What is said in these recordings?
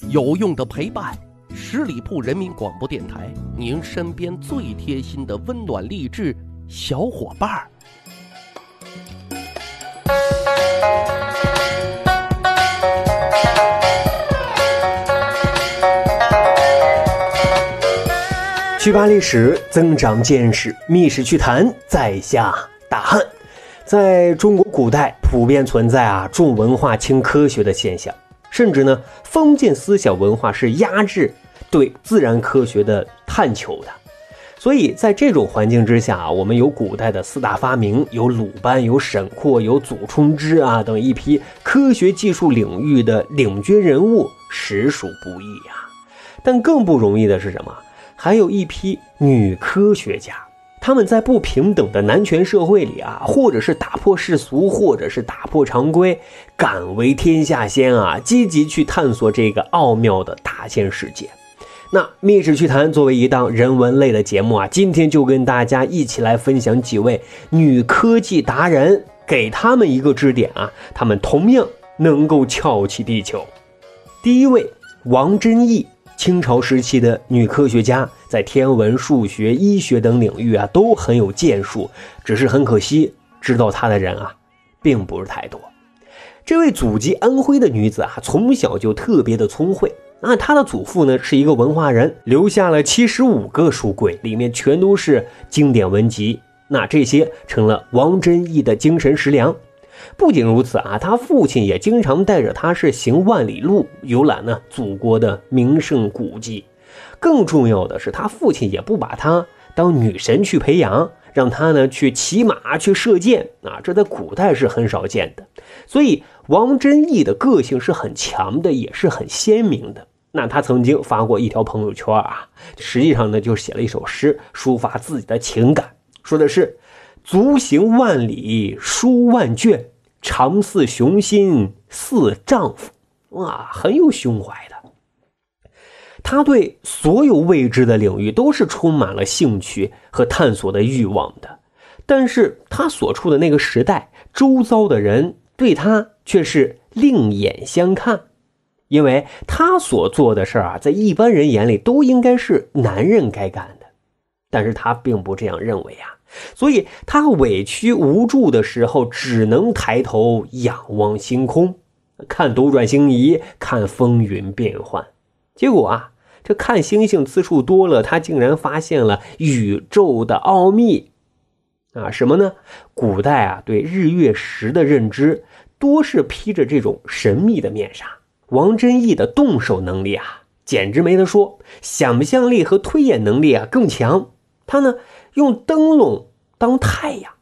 有用的陪伴，十里铺人民广播电台，您身边最贴心的温暖励志小伙伴儿。去扒历史，增长见识，密史趣谈，在下大汉。在中国古代，普遍存在啊重文化轻科学的现象，甚至呢，封建思想文化是压制对自然科学的探求的。所以在这种环境之下，我们有古代的四大发明，有鲁班，有沈括，有祖冲之啊等一批科学技术领域的领军人物，实属不易呀。但更不容易的是什么？还有一批女科学家，他们在不平等的男权社会里啊，或者是打破世俗，或者是打破常规，敢为天下先啊，积极去探索这个奥妙的大千世界。那《密史趣谈》作为一档人文类的节目啊，今天就跟大家一起来分享几位女科技达人，给他们一个支点啊，他们同样能够撬起地球。第一位，王真义。清朝时期的女科学家，在天文、数学、医学等领域啊都很有建树，只是很可惜，知道她的人啊，并不是太多。这位祖籍安徽的女子啊，从小就特别的聪慧那。她的祖父呢是一个文化人，留下了七十五个书柜，里面全都是经典文集。那这些成了王贞义的精神食粮。不仅如此啊，他父亲也经常带着他是行万里路，游览呢祖国的名胜古迹。更重要的是，他父亲也不把他当女神去培养，让他呢去骑马、去射箭啊，这在古代是很少见的。所以，王真义的个性是很强的，也是很鲜明的。那他曾经发过一条朋友圈啊，实际上呢就写了一首诗，抒发自己的情感，说的是。足行万里书万卷，常似雄心似丈夫。哇，很有胸怀的。他对所有未知的领域都是充满了兴趣和探索的欲望的。但是他所处的那个时代，周遭的人对他却是另眼相看，因为他所做的事啊，在一般人眼里都应该是男人该干的。但是他并不这样认为啊。所以他委屈无助的时候，只能抬头仰望星空，看斗转星移，看风云变幻。结果啊，这看星星次数多了，他竟然发现了宇宙的奥秘。啊，什么呢？古代啊，对日月食的认知多是披着这种神秘的面纱。王真义的动手能力啊，简直没得说，想象力和推演能力啊更强。他呢？用灯笼当太阳，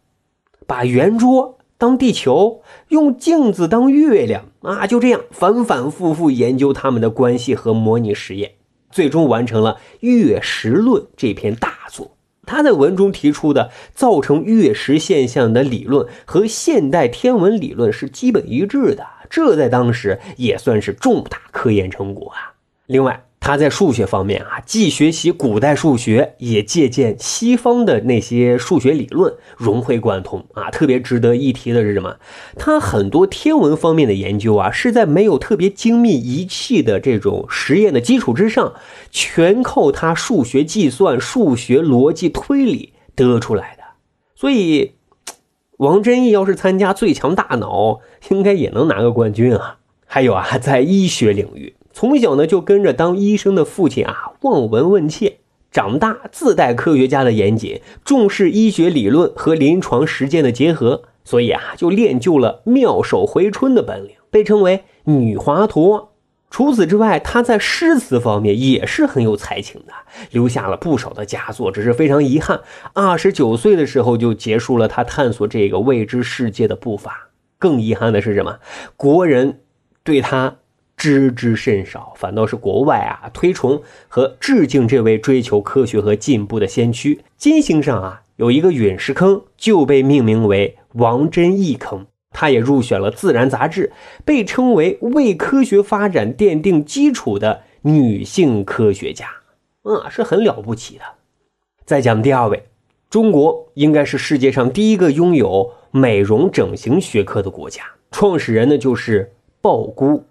把圆桌当地球，用镜子当月亮啊！就这样反反复复研究他们的关系和模拟实验，最终完成了《月食论》这篇大作。他在文中提出的造成月食现象的理论和现代天文理论是基本一致的，这在当时也算是重大科研成果啊！另外。他在数学方面啊，既学习古代数学，也借鉴西方的那些数学理论，融会贯通啊。特别值得一提的是什么？他很多天文方面的研究啊，是在没有特别精密仪器的这种实验的基础之上，全靠他数学计算、数学逻辑推理得出来的。所以，王真义要是参加最强大脑，应该也能拿个冠军啊。还有啊，在医学领域。从小呢就跟着当医生的父亲啊望闻问切，长大自带科学家的严谨，重视医学理论和临床实践的结合，所以啊就练就了妙手回春的本领，被称为女华佗。除此之外，他在诗词方面也是很有才情的，留下了不少的佳作。只是非常遗憾，二十九岁的时候就结束了他探索这个未知世界的步伐。更遗憾的是什么？国人对他。知之甚少，反倒是国外啊推崇和致敬这位追求科学和进步的先驱。金星上啊有一个陨石坑，就被命名为王真义坑。他也入选了《自然》杂志，被称为为科学发展奠定基础的女性科学家，嗯，是很了不起的。再讲第二位，中国应该是世界上第一个拥有美容整形学科的国家，创始人呢就是鲍姑。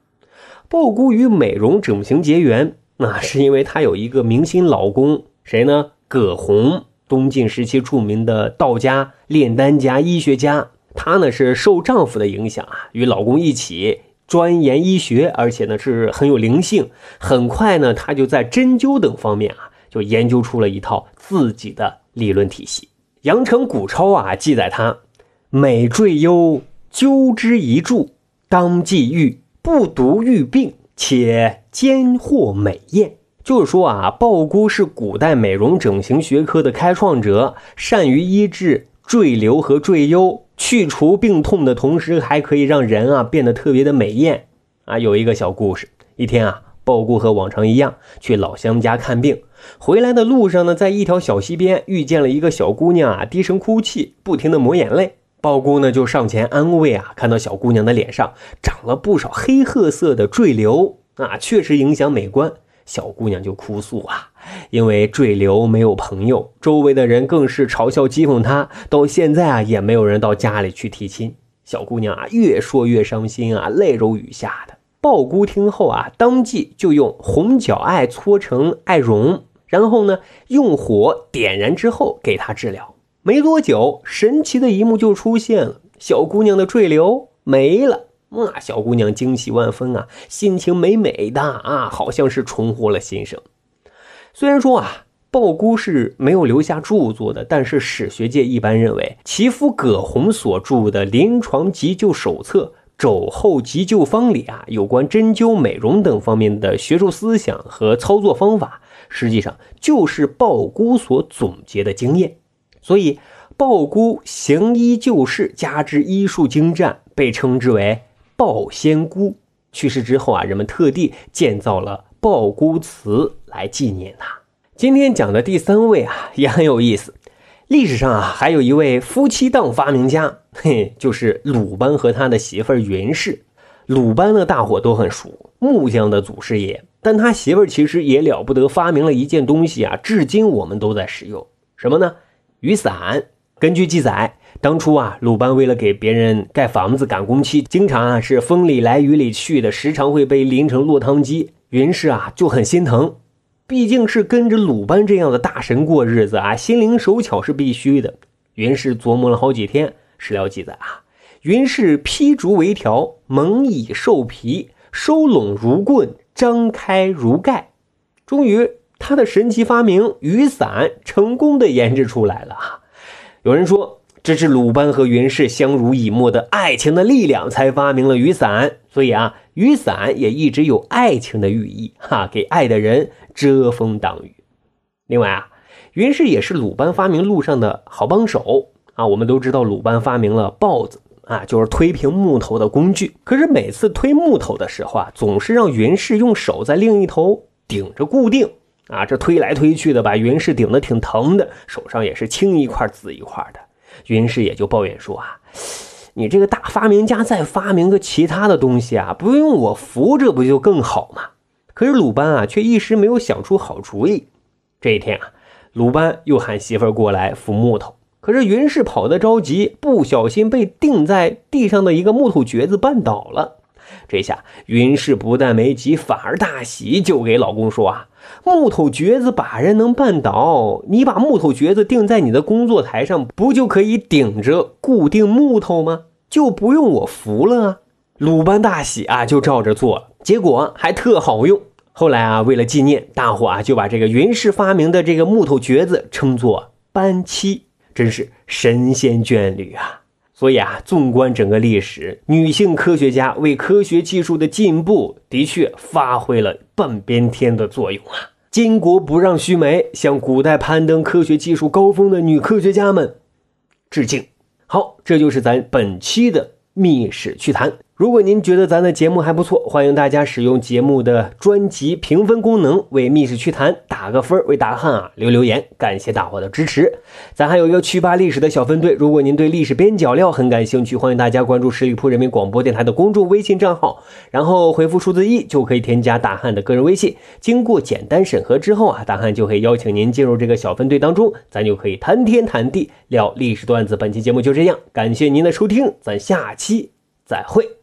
鲍姑与美容整形结缘，那是因为她有一个明星老公，谁呢？葛洪，东晋时期著名的道家、炼丹家、医学家。她呢是受丈夫的影响啊，与老公一起钻研医学，而且呢是很有灵性。很快呢，她就在针灸等方面啊，就研究出了一套自己的理论体系。阳城古钞啊记载她每坠幽灸之一柱，当即愈。不独愈病，且兼获美艳。就是说啊，鲍姑是古代美容整形学科的开创者，善于医治赘瘤和赘疣，去除病痛的同时，还可以让人啊变得特别的美艳啊。有一个小故事，一天啊，鲍姑和往常一样去老乡家看病，回来的路上呢，在一条小溪边遇见了一个小姑娘啊，低声哭泣，不停的抹眼泪。鲍姑呢就上前安慰啊，看到小姑娘的脸上长了不少黑褐色的赘瘤啊，确实影响美观。小姑娘就哭诉啊，因为赘瘤没有朋友，周围的人更是嘲笑讥讽她，到现在啊也没有人到家里去提亲。小姑娘啊越说越伤心啊，泪如雨下的。鲍姑听后啊，当即就用红角艾搓成艾绒，然后呢用火点燃之后给她治疗。没多久，神奇的一幕就出现了，小姑娘的坠流没了。那小姑娘惊喜万分啊，心情美美的啊，好像是重获了新生。虽然说啊，鲍姑是没有留下著作的，但是史学界一般认为，其夫葛洪所著的《临床急救手册》《肘后急救方》里啊，有关针灸、美容等方面的学术思想和操作方法，实际上就是鲍姑所总结的经验。所以，鲍姑行医救世，加之医术精湛，被称之为鲍仙姑。去世之后啊，人们特地建造了鲍姑祠来纪念她。今天讲的第三位啊，也很有意思。历史上啊，还有一位夫妻档发明家，嘿，就是鲁班和他的媳妇云氏。鲁班呢，大伙都很熟，木匠的祖师爷。但他媳妇其实也了不得，发明了一件东西啊，至今我们都在使用，什么呢？雨伞。根据记载，当初啊，鲁班为了给别人盖房子赶工期，经常啊是风里来雨里去的，时常会被淋成落汤鸡。云氏啊就很心疼，毕竟是跟着鲁班这样的大神过日子啊，心灵手巧是必须的。云氏琢磨了好几天，史料记载啊，云氏劈竹为条，蒙以兽皮，收拢如棍，张开如盖，终于。他的神奇发明雨伞成功的研制出来了啊！有人说这是鲁班和云氏相濡以沫的爱情的力量才发明了雨伞，所以啊，雨伞也一直有爱情的寓意哈，给爱的人遮风挡雨。另外啊，云氏也是鲁班发明路上的好帮手啊。我们都知道鲁班发明了刨子啊，就是推平木头的工具。可是每次推木头的时候啊，总是让云氏用手在另一头顶着固定。啊，这推来推去的，把云氏顶得挺疼的，手上也是青一块紫一块的。云氏也就抱怨说：“啊，你这个大发明家，再发明个其他的东西啊，不用我扶，这不就更好吗？”可是鲁班啊，却一时没有想出好主意。这一天啊，鲁班又喊媳妇儿过来扶木头，可是云氏跑得着急，不小心被钉在地上的一个木头橛子绊倒了。这下云氏不但没急，反而大喜，就给老公说：“啊，木头橛子把人能绊倒，你把木头橛子钉在你的工作台上，不就可以顶着固定木头吗？就不用我扶了啊！”鲁班大喜啊，就照着做了，结果还特好用。后来啊，为了纪念，大伙啊就把这个云氏发明的这个木头橛子称作班七，真是神仙眷侣啊！所以啊，纵观整个历史，女性科学家为科学技术的进步的确发挥了半边天的作用啊！巾帼不让须眉，向古代攀登科学技术高峰的女科学家们致敬。好，这就是咱本期的密史趣谈。如果您觉得咱的节目还不错，欢迎大家使用节目的专辑评分功能为《密室趣谈》打个分，为大汉啊留留言，感谢大伙的支持。咱还有一个趣吧历史的小分队，如果您对历史边角料很感兴趣，欢迎大家关注十里铺人民广播电台的公众微信账号，然后回复数字一就可以添加大汉的个人微信。经过简单审核之后啊，大汉就会邀请您进入这个小分队当中，咱就可以谈天谈地聊历史段子。本期节目就这样，感谢您的收听，咱下期再会。